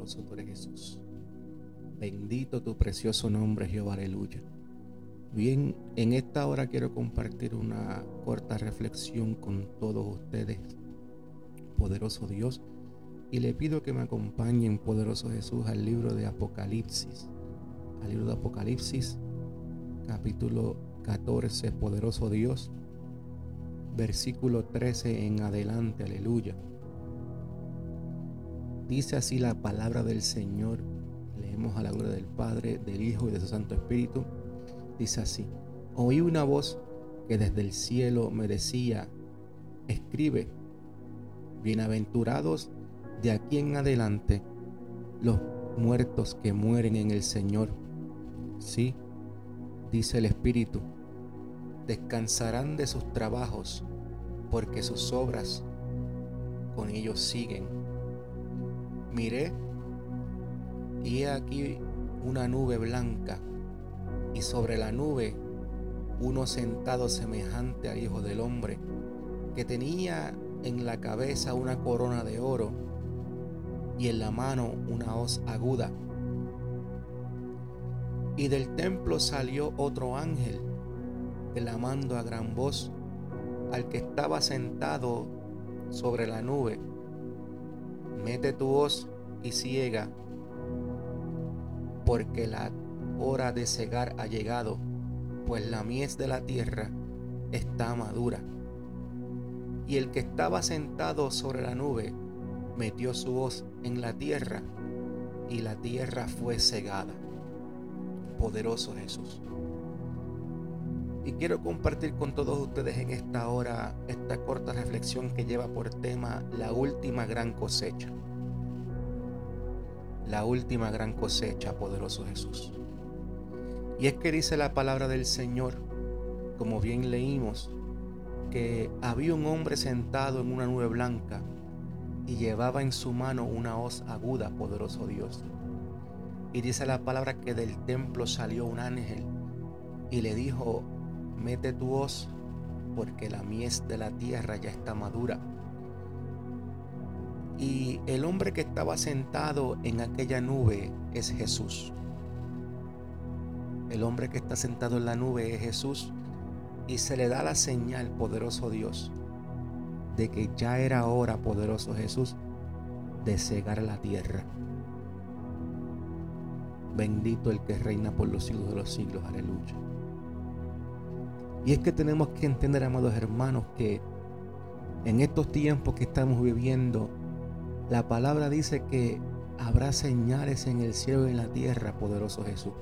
Poderoso Jesús. Bendito tu precioso nombre, Jehová, aleluya. Bien, en esta hora quiero compartir una corta reflexión con todos ustedes, poderoso Dios, y le pido que me acompañen, poderoso Jesús, al libro de Apocalipsis, al libro de Apocalipsis, capítulo 14, poderoso Dios, versículo 13 en adelante, aleluya. Dice así la palabra del Señor. Leemos a la gloria del Padre, del Hijo y de su Santo Espíritu. Dice así. Oí una voz que desde el cielo me decía, escribe, bienaventurados de aquí en adelante los muertos que mueren en el Señor. Sí, dice el Espíritu, descansarán de sus trabajos, porque sus obras con ellos siguen Miré y he aquí una nube blanca y sobre la nube uno sentado semejante al Hijo del Hombre, que tenía en la cabeza una corona de oro y en la mano una hoz aguda. Y del templo salió otro ángel, clamando a gran voz al que estaba sentado sobre la nube mete tu voz y ciega, porque la hora de cegar ha llegado, pues la mies de la tierra está madura. Y el que estaba sentado sobre la nube metió su voz en la tierra, y la tierra fue cegada. Poderoso Jesús. Y quiero compartir con todos ustedes en esta hora esta corta reflexión que lleva por tema la última gran cosecha. La última gran cosecha, poderoso Jesús. Y es que dice la palabra del Señor, como bien leímos, que había un hombre sentado en una nube blanca y llevaba en su mano una hoz aguda, poderoso Dios. Y dice la palabra que del templo salió un ángel y le dijo, mete tu hoz, porque la mies de la tierra ya está madura. Y el hombre que estaba sentado en aquella nube es Jesús. El hombre que está sentado en la nube es Jesús y se le da la señal, poderoso Dios, de que ya era hora, poderoso Jesús, de cegar la tierra. Bendito el que reina por los siglos de los siglos, aleluya. Y es que tenemos que entender, amados hermanos, que en estos tiempos que estamos viviendo, la palabra dice que habrá señales en el cielo y en la tierra, poderoso Jesús.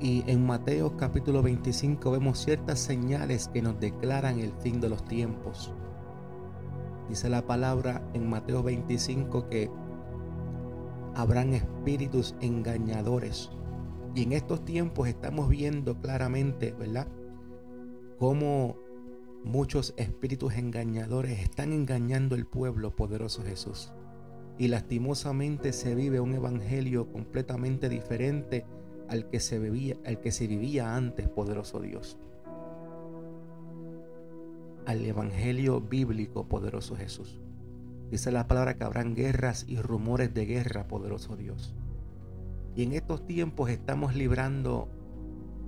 Y en Mateo capítulo 25 vemos ciertas señales que nos declaran el fin de los tiempos. Dice la palabra en Mateo 25 que habrán espíritus engañadores y en estos tiempos estamos viendo claramente, ¿verdad? Cómo muchos espíritus engañadores están engañando el pueblo poderoso Jesús. Y lastimosamente se vive un evangelio completamente diferente al que se vivía, al que se vivía antes, poderoso Dios. Al evangelio bíblico, poderoso Jesús. Dice la palabra que habrán guerras y rumores de guerra, poderoso Dios. Y en estos tiempos estamos librando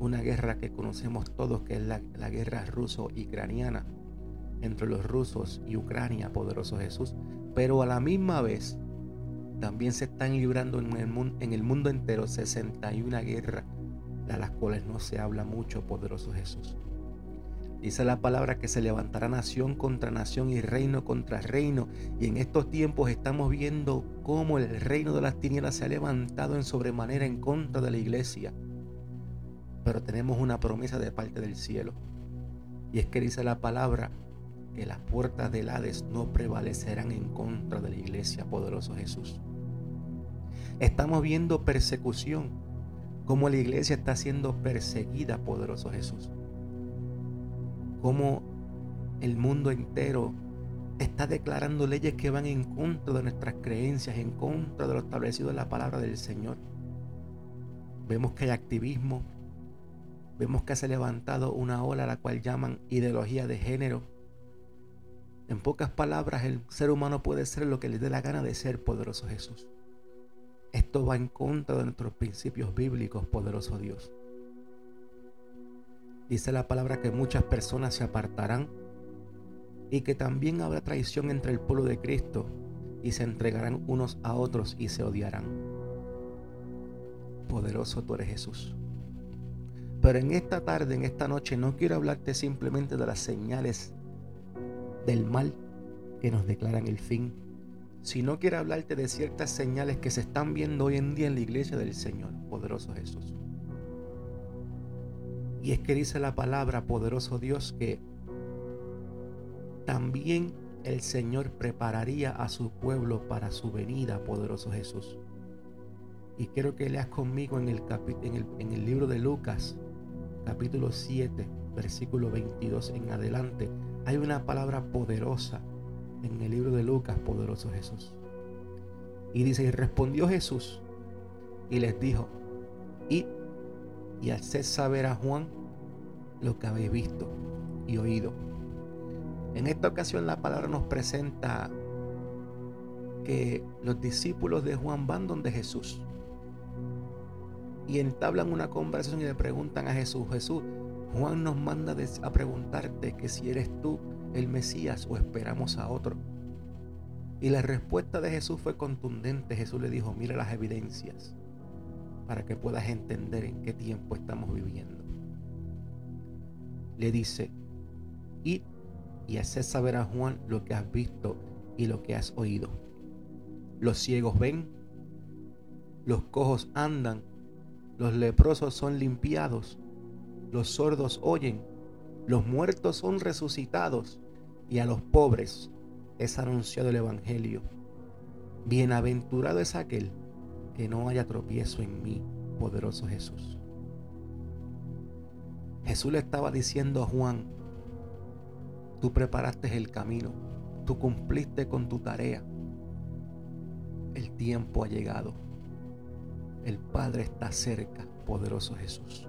una guerra que conocemos todos, que es la, guerra ruso-ucraniana, entre los rusos y Ucrania, poderoso Jesús. Pero a la misma vez, también se están librando en el, mundo, en el mundo entero 61 guerras, de las cuales no se habla mucho, poderoso Jesús. Dice la palabra que se levantará nación contra nación y reino contra reino. Y en estos tiempos estamos viendo cómo el reino de las tinieblas se ha levantado en sobremanera en contra de la iglesia. Pero tenemos una promesa de parte del cielo. Y es que dice la palabra que las puertas del Hades no prevalecerán en contra de la iglesia, poderoso Jesús. Estamos viendo persecución, como la iglesia está siendo perseguida, poderoso Jesús cómo el mundo entero está declarando leyes que van en contra de nuestras creencias, en contra de lo establecido en la palabra del Señor. Vemos que hay activismo, vemos que se ha levantado una ola a la cual llaman ideología de género, En pocas palabras, el ser humano puede ser lo que le dé la gana de ser, poderoso Jesús. Esto va en contra de nuestros principios bíblicos, poderoso Dios. Dice la palabra que muchas personas se apartarán y que también habrá traición entre el pueblo de Cristo y se entregarán unos a otros y se odiarán. Poderoso tú eres Jesús. Pero en esta tarde, en esta noche, no quiero hablarte simplemente de las señales del mal que nos declaran el fin, sino quiero hablarte de ciertas señales que se están viendo hoy en día en la iglesia del Señor, poderoso Jesús. Y es que dice la palabra, poderoso Dios, que también el Señor prepararía a su pueblo para su venida, poderoso Jesús. Y quiero que leas conmigo en el, en en el libro de Lucas, capítulo 7, versículo 22 en adelante. Hay una palabra poderosa en el libro de Lucas, poderoso Jesús. Y dice, y respondió Jesús y les dijo, id y haced saber a Juan lo que habéis visto y oído. En esta ocasión la palabra nos presenta que los discípulos de Juan van donde Jesús y entablan una conversación y le preguntan a Jesús, Jesús, Juan nos manda a preguntarte que si eres tú el Mesías o esperamos a otro. Y la respuesta de Jesús fue contundente. Jesús le dijo, mira las evidencias para que puedas entender en qué tiempo estamos viviendo. Le dice, id y haced saber a Juan lo que has visto y lo que has oído. Los ciegos ven, los cojos andan, los leprosos son limpiados, los sordos oyen, los muertos son resucitados y a los pobres es anunciado el Evangelio. Bienaventurado es aquel que no haya tropiezo en mí, poderoso Jesús. Jesús le estaba diciendo a Juan, tú preparaste el camino, tú cumpliste con tu tarea. El tiempo ha llegado. El Padre está cerca, poderoso Jesús.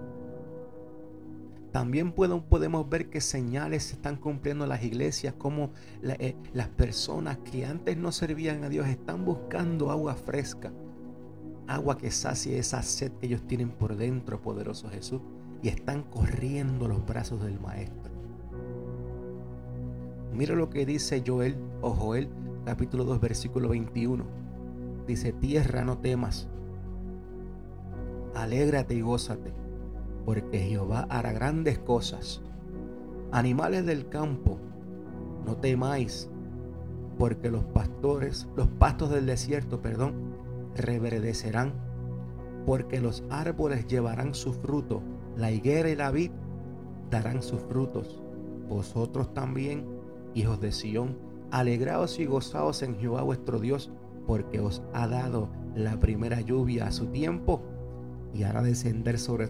También podemos ver que señales se están cumpliendo en las iglesias, como eh, las personas que antes no servían a Dios están buscando agua fresca, agua que sacie esa sed que ellos tienen por dentro, poderoso Jesús, y están corriendo los brazos del Maestro. Mira lo que dice Joel o Joel capítulo 2 versículo 21. Dice, tierra no temas, alégrate y gózate porque Jehová hará grandes cosas. Animales del campo, no temáis, porque los pastores, los pastos del desierto, perdón, reverdecerán, porque los árboles llevarán su fruto, la higuera y la vid darán sus frutos. Vosotros también, hijos de Sión, alegraos y gozaos en Jehová vuestro Dios, porque os ha dado la primera lluvia a su tiempo y hará descender sobre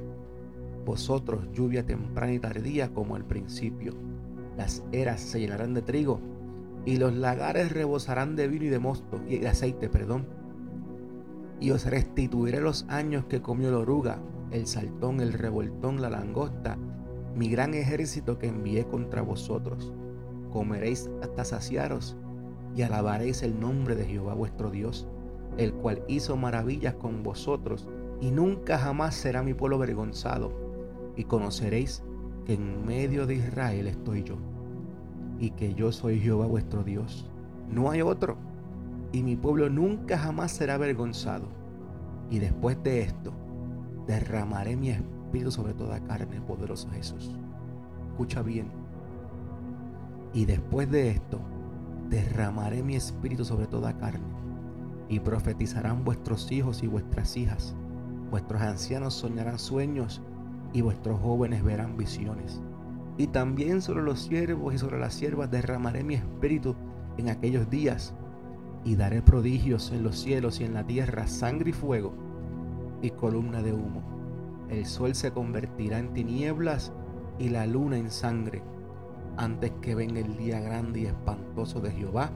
vosotros lluvia temprana y tardía como al principio. Las eras se llenarán de trigo y los lagares rebosarán de vino y de mosto y de aceite, perdón. Y os restituiré los años que comió la oruga, el saltón, el revoltón, la langosta, mi gran ejército que envié contra vosotros. Comeréis hasta saciaros y alabaréis el nombre de Jehová vuestro Dios, el cual hizo maravillas con vosotros y nunca jamás será mi pueblo avergonzado y conoceréis que en medio de Israel estoy yo, y que yo soy Jehová vuestro Dios. No hay otro, y mi pueblo nunca jamás será avergonzado. Y después de esto, derramaré mi espíritu sobre toda carne, poderoso Jesús. Escucha bien. Y después de esto, derramaré mi espíritu sobre toda carne, y profetizarán vuestros hijos y vuestras hijas. Vuestros ancianos soñarán sueños, y vuestros jóvenes verán visiones. Y también sobre los siervos y sobre las siervas derramaré mi espíritu en aquellos días, y daré prodigios en los cielos y en la tierra, sangre y fuego, y columna de humo. El sol se convertirá en tinieblas y la luna en sangre, antes que venga el día grande y espantoso de Jehová,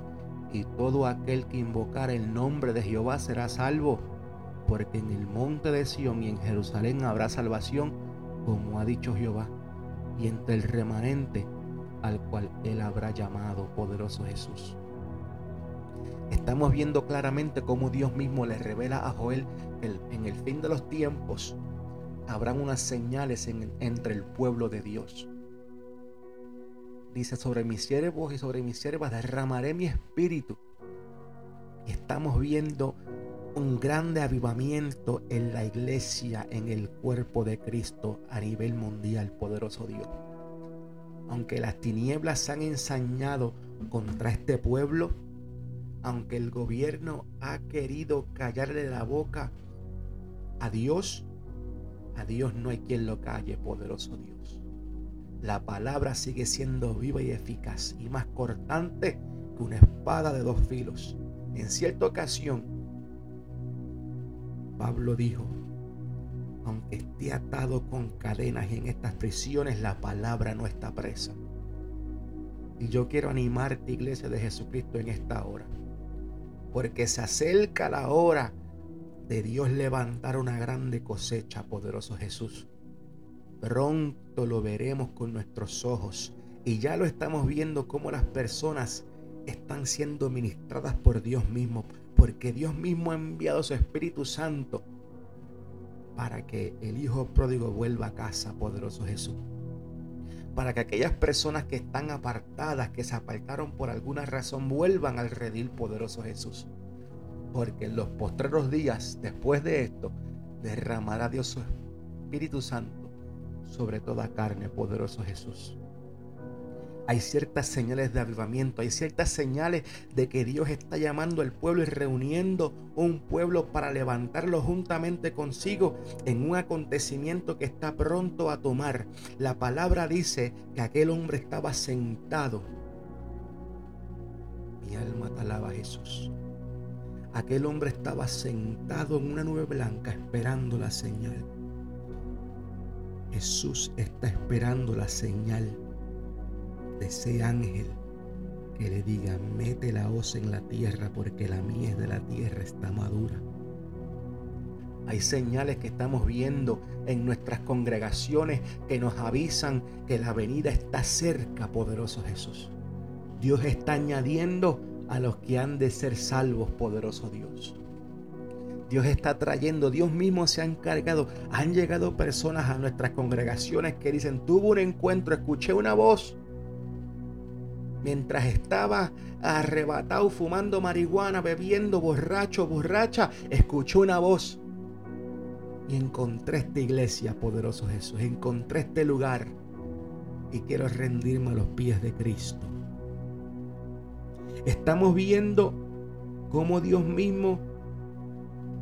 y todo aquel que invocar el nombre de Jehová será salvo, porque en el monte de Sión y en Jerusalén habrá salvación como ha dicho Jehová, y entre el remanente al cual Él habrá llamado, poderoso Jesús. Estamos viendo claramente cómo Dios mismo le revela a Joel que en el fin de los tiempos habrán unas señales entre el pueblo de Dios. Dice, sobre mis siervos y sobre mis siervas derramaré mi espíritu. Y estamos viendo un grande avivamiento en la iglesia, en el cuerpo de Cristo a nivel mundial, poderoso Dios. Aunque las tinieblas se han ensañado contra este pueblo, aunque el gobierno ha querido callarle la boca a Dios, a Dios no hay quien lo calle, poderoso Dios. La palabra sigue siendo viva y eficaz y más cortante que una espada de dos filos. En cierta ocasión, Pablo dijo, aunque esté atado con cadenas y en estas prisiones, la palabra no está presa. Y yo quiero animarte, iglesia de Jesucristo, en esta hora. Porque se acerca la hora de Dios levantar una grande cosecha, poderoso Jesús. Pronto lo veremos con nuestros ojos. Y ya lo estamos viendo como las personas están siendo ministradas por Dios mismo porque Dios mismo ha enviado su Espíritu Santo para que el Hijo pródigo vuelva a casa, poderoso Jesús. Para que aquellas personas que están apartadas, que se apartaron por alguna razón, vuelvan al redil, poderoso Jesús. Porque en los postreros días, después de esto, derramará Dios su Espíritu Santo sobre toda carne, poderoso Jesús hay ciertas señales de avivamiento, hay ciertas señales de que Dios está llamando al pueblo y reuniendo un pueblo para levantarlo juntamente consigo en un acontecimiento que está pronto a tomar. La palabra dice que aquel hombre estaba sentado. Mi alma te alaba Jesús. Aquel hombre estaba sentado en una nube blanca esperando la señal. Jesús está esperando la señal ese ángel que le diga, mete la hoz en la tierra porque la mies de la tierra está madura. Hay señales que estamos viendo en nuestras congregaciones que nos avisan que la venida está cerca, poderoso Jesús. Dios está añadiendo a los que han de ser salvos, poderoso Dios. Dios está trayendo, Dios mismo se ha encargado. Han llegado personas a nuestras congregaciones que dicen, tuve un encuentro, escuché una voz mientras estaba arrebatado fumando marihuana, bebiendo borracho, borracha, escuchó una voz. Y encontré esta iglesia, poderoso Jesús. Encontré este lugar. Y quiero rendirme a los pies de Cristo. Estamos viendo cómo Dios mismo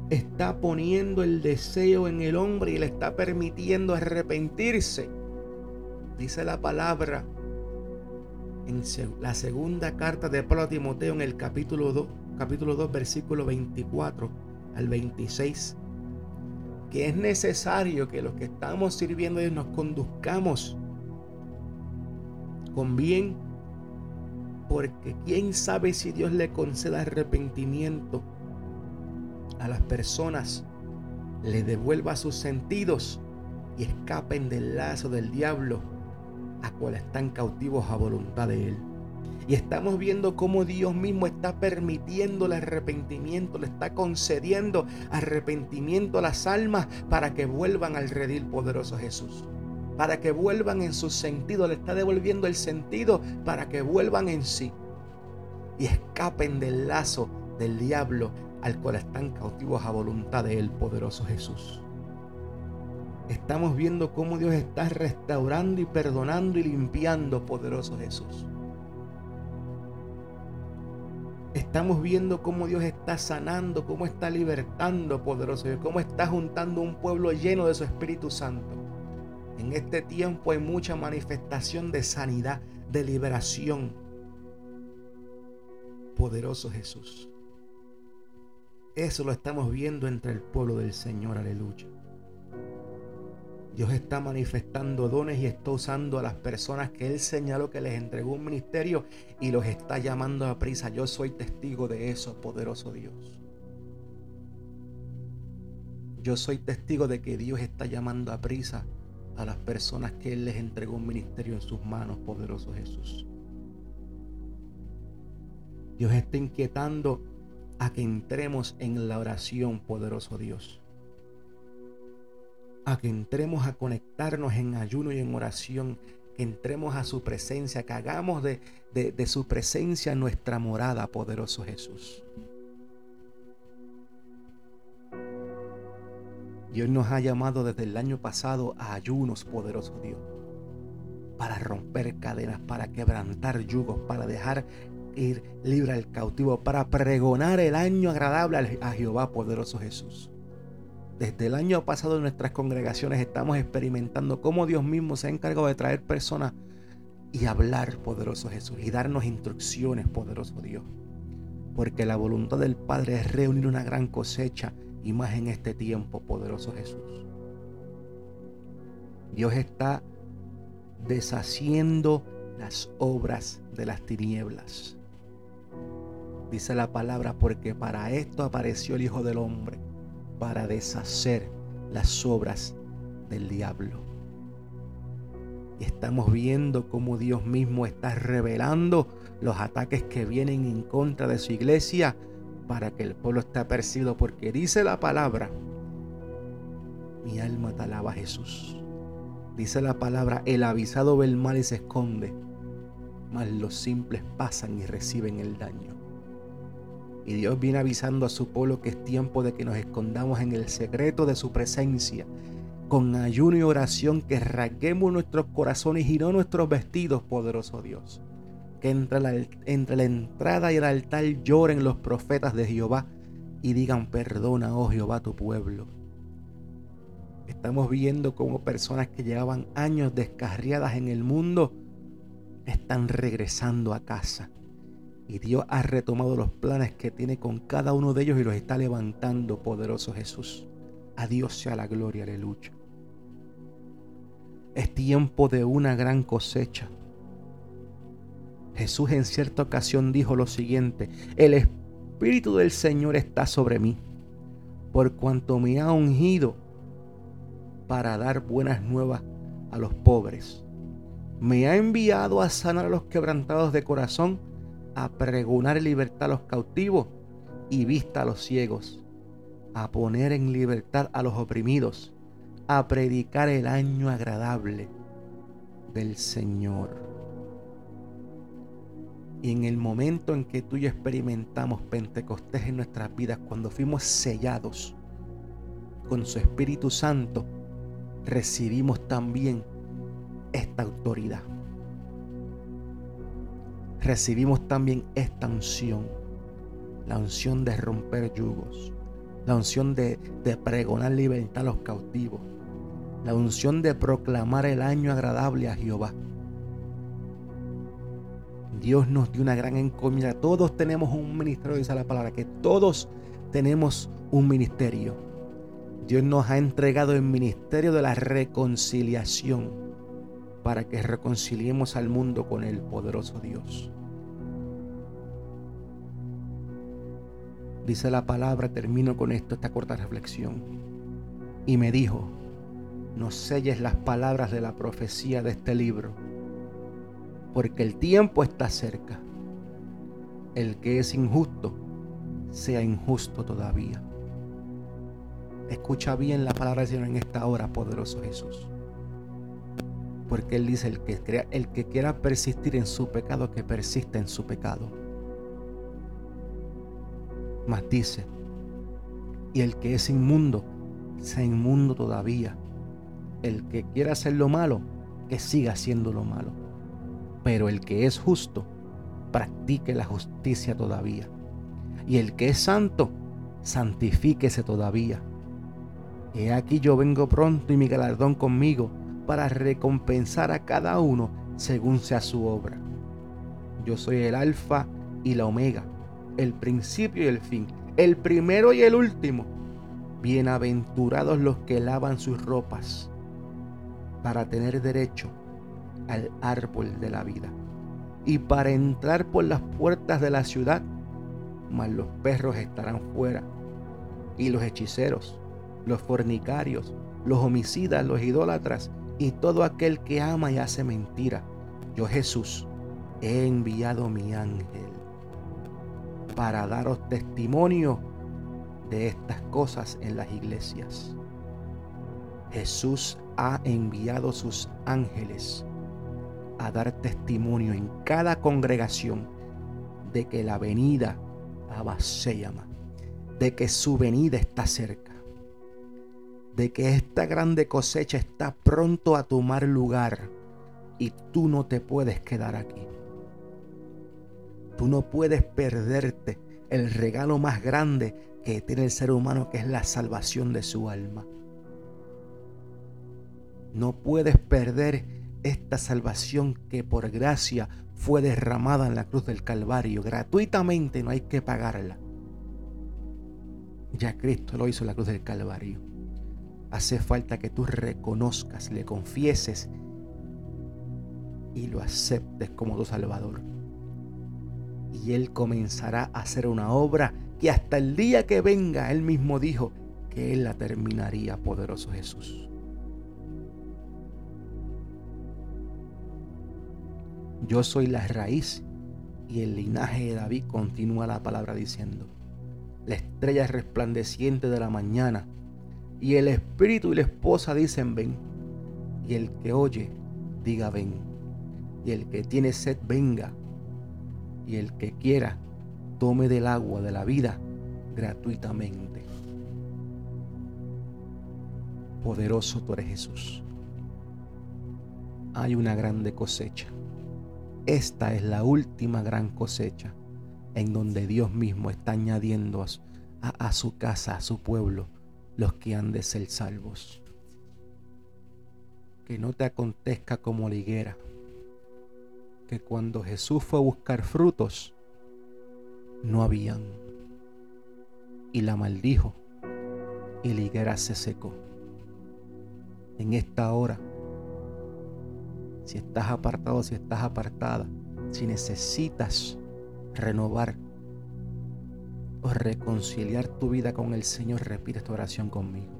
está poniendo el deseo en el hombre y le está permitiendo arrepentirse. Dice la palabra en la segunda carta de Pablo a Timoteo en el capítulo 2, capítulo 2, versículo 24 al 26, que es necesario que los que estamos sirviendo a Dios nos conduzcamos con bien, porque quién sabe si Dios le conceda arrepentimiento a las personas, le devuelva sus sentidos y escapen del lazo del diablo a cual están cautivos a voluntad de Él. Y estamos viendo cómo Dios mismo está permitiendo el arrepentimiento, le está concediendo arrepentimiento a las almas para que vuelvan al redil poderoso Jesús. Para que vuelvan en su sentido, le está devolviendo el sentido para que vuelvan en sí y escapen del lazo del diablo al cual están cautivos a voluntad de Él, poderoso Jesús estamos viendo cómo Dios está restaurando y perdonando y limpiando, poderoso Jesús. Estamos viendo cómo Dios está sanando, cómo está libertando, poderoso Dios, cómo está juntando un pueblo lleno de su Espíritu Santo. En este tiempo hay mucha manifestación de sanidad, de liberación. Poderoso Jesús. Eso lo estamos viendo entre el pueblo del Señor, aleluya. Dios está manifestando dones y está usando a las personas que Él señaló que les entregó un ministerio y los está llamando a prisa. Yo soy testigo de eso, poderoso Dios. Yo soy testigo de que Dios está llamando a prisa a las personas que Él les entregó un ministerio en sus manos, poderoso Jesús. Dios está inquietando a que entremos en la oración, poderoso Dios. A que entremos a conectarnos en ayuno y en oración, que entremos a su presencia, que hagamos de, de su presencia nuestra morada, poderoso Jesús. Dios nos ha llamado desde el año pasado a ayunos, poderoso Dios, para romper cadenas, para quebrantar yugos, para dejar ir libre al cautivo, para pregonar el año agradable a Jehová, poderoso Jesús. Desde el año pasado en nuestras congregaciones estamos experimentando cómo Dios mismo se ha encargado de traer personas y hablar, poderoso Jesús, y darnos instrucciones, poderoso Dios. Porque la voluntad del Padre es reunir una gran cosecha y más en este tiempo, poderoso Jesús. Dios está deshaciendo las obras de las tinieblas. Dice la palabra, porque para esto apareció el Hijo del Hombre, para deshacer las obras del diablo. Y estamos viendo cómo Dios mismo está revelando los ataques que vienen en contra de su iglesia para que el pueblo esté apercibido, porque dice la palabra, mi alma te alaba Jesús. Dice la palabra, el avisado ve el mal y se esconde, mas los simples pasan y reciben el daño. Y Dios viene avisando a su pueblo que es tiempo de que nos escondamos en el secreto de su presencia, con ayuno y oración, que rasguemos nuestros corazones y no nuestros vestidos, poderoso Dios que entre la, entre la entrada y el altar lloren los profetas de Jehová y digan, perdona, oh Jehová, tu pueblo. Estamos viendo cómo personas que llevaban años descarriadas en el mundo están regresando a casa. Y Dios ha retomado los planes que tiene con cada uno de ellos y los está levantando, poderoso Jesús. A Dios sea la gloria, aleluya. Es tiempo de una gran cosecha. Jesús en cierta ocasión dijo lo siguiente, el Espíritu del Señor está sobre mí, por cuanto me ha ungido para dar buenas nuevas a los pobres. Me ha enviado a sanar a los quebrantados de corazón, a pregonar libertad a los cautivos y vista a los ciegos, a poner en libertad a los oprimidos, a predicar el año agradable del Señor. Y en el momento en que tú y yo experimentamos Pentecostés en nuestras vidas, cuando fuimos sellados con su Espíritu Santo, recibimos también esta autoridad. Recibimos también esta unción, la unción de romper yugos, la unción de, pregonar libertad a los cautivos, la unción de proclamar el año agradable a Jehová. Dios nos dio una gran encomienda. Todos tenemos un ministerio, dice la palabra, que todos tenemos un ministerio. Dios nos ha entregado el ministerio de la reconciliación para que reconciliemos al mundo con el poderoso Dios. Dice la palabra, termino con esto, esta corta reflexión. Y me dijo, no selles las palabras de la profecía de este libro porque el tiempo está cerca. El que es injusto, sea injusto todavía. Escucha bien la palabra del Señor en esta hora, poderoso Jesús. Porque Él dice, el que, el que quiera persistir en su pecado, que persista en su pecado. Mas dice, y el que es inmundo, sea inmundo todavía. El que quiera hacer lo malo, que siga haciendo lo malo pero el que es justo, practique la justicia todavía. Y el que es santo, santifíquese todavía. He aquí yo vengo pronto y mi galardón conmigo para recompensar a cada uno según sea su obra. Yo soy el alfa y la omega, el principio y el fin, el primero y el último. Bienaventurados los que lavan sus ropas para tener derecho al árbol de la vida. Y para entrar por las puertas de la ciudad, mas los perros estarán fuera. Y los hechiceros, los fornicarios, los homicidas, los idólatras y todo aquel que ama y hace mentira. Yo Jesús he enviado mi ángel para daros testimonio de estas cosas en las iglesias. Jesús ha enviado sus ángeles a dar testimonio en cada congregación de que la venida se llama, de que su venida está cerca, de que esta grande cosecha está pronto a tomar lugar y tú no te puedes quedar aquí. Tú no puedes perderte el regalo más grande que tiene el ser humano, que es la salvación de su alma. No puedes perder esta salvación que por gracia fue derramada en la cruz del Calvario. Gratuitamente no hay que pagarla. Ya Cristo lo hizo en la cruz del Calvario. Hace falta que tú reconozcas, le confieses y lo aceptes como tu Salvador y Él comenzará a hacer una obra que hasta el día que venga Él mismo dijo que Él la terminaría, poderoso Jesús. Yo soy la raíz y el linaje de David continúa la palabra diciendo, la estrella resplandeciente de la mañana y el espíritu y la esposa dicen ven, y el que oye diga ven, y el que tiene sed venga, y el que quiera tome del agua de la vida gratuitamente. Poderoso tú eres Jesús. Hay una grande cosecha. Esta es la última gran cosecha en donde Dios mismo está añadiendo a, a, su casa, a su pueblo, los que han de ser salvos. Que no te acontezca como la higuera que cuando Jesús fue a buscar frutos, no habían. Y la maldijo y la higuera se secó. En esta hora, si estás apartado, si estás apartada, si necesitas renovar o reconciliar tu vida con el Señor, repite esta oración conmigo.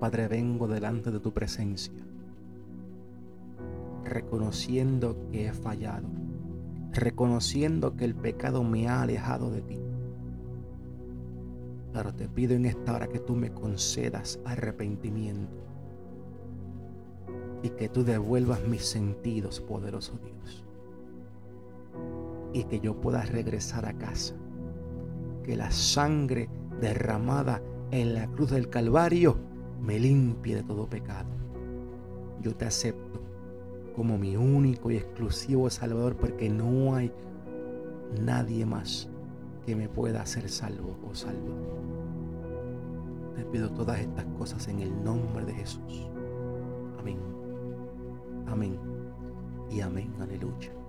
Padre, vengo delante de tu presencia reconociendo que he fallado, reconociendo que el pecado me ha alejado de ti. Pero te pido en esta hora que tú me concedas arrepentimiento y que tú devuelvas mis sentidos, poderoso Dios. Y que yo pueda regresar a casa. Que la sangre derramada en la cruz del Calvario me limpie de todo pecado. Yo te acepto como mi único y exclusivo Salvador, porque no hay nadie más que me pueda hacer salvo o salvo. Te pido todas estas cosas en el nombre de Jesús. Amén. Amén. Y amén. Aleluya.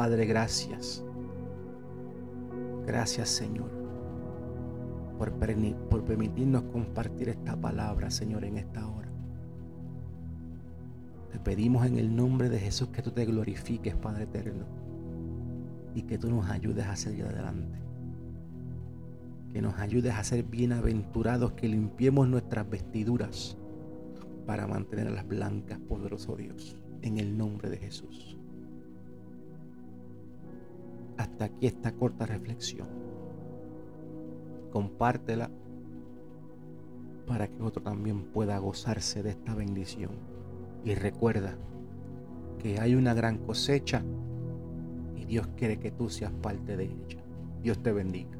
Padre, gracias. Gracias Señor por, permitirnos compartir esta palabra, Señor, en esta hora. Te pedimos en el nombre de Jesús que tú te glorifiques, Padre eterno, y que tú nos ayudes a seguir adelante. Que nos ayudes a ser bienaventurados, que limpiemos nuestras vestiduras para mantenerlas blancas, poderoso Dios, en el nombre de Jesús. Hasta aquí esta corta reflexión. Compártela para que otro también pueda gozarse de esta bendición. Y recuerda que hay una gran cosecha y Dios quiere que tú seas parte de ella. Dios te bendiga.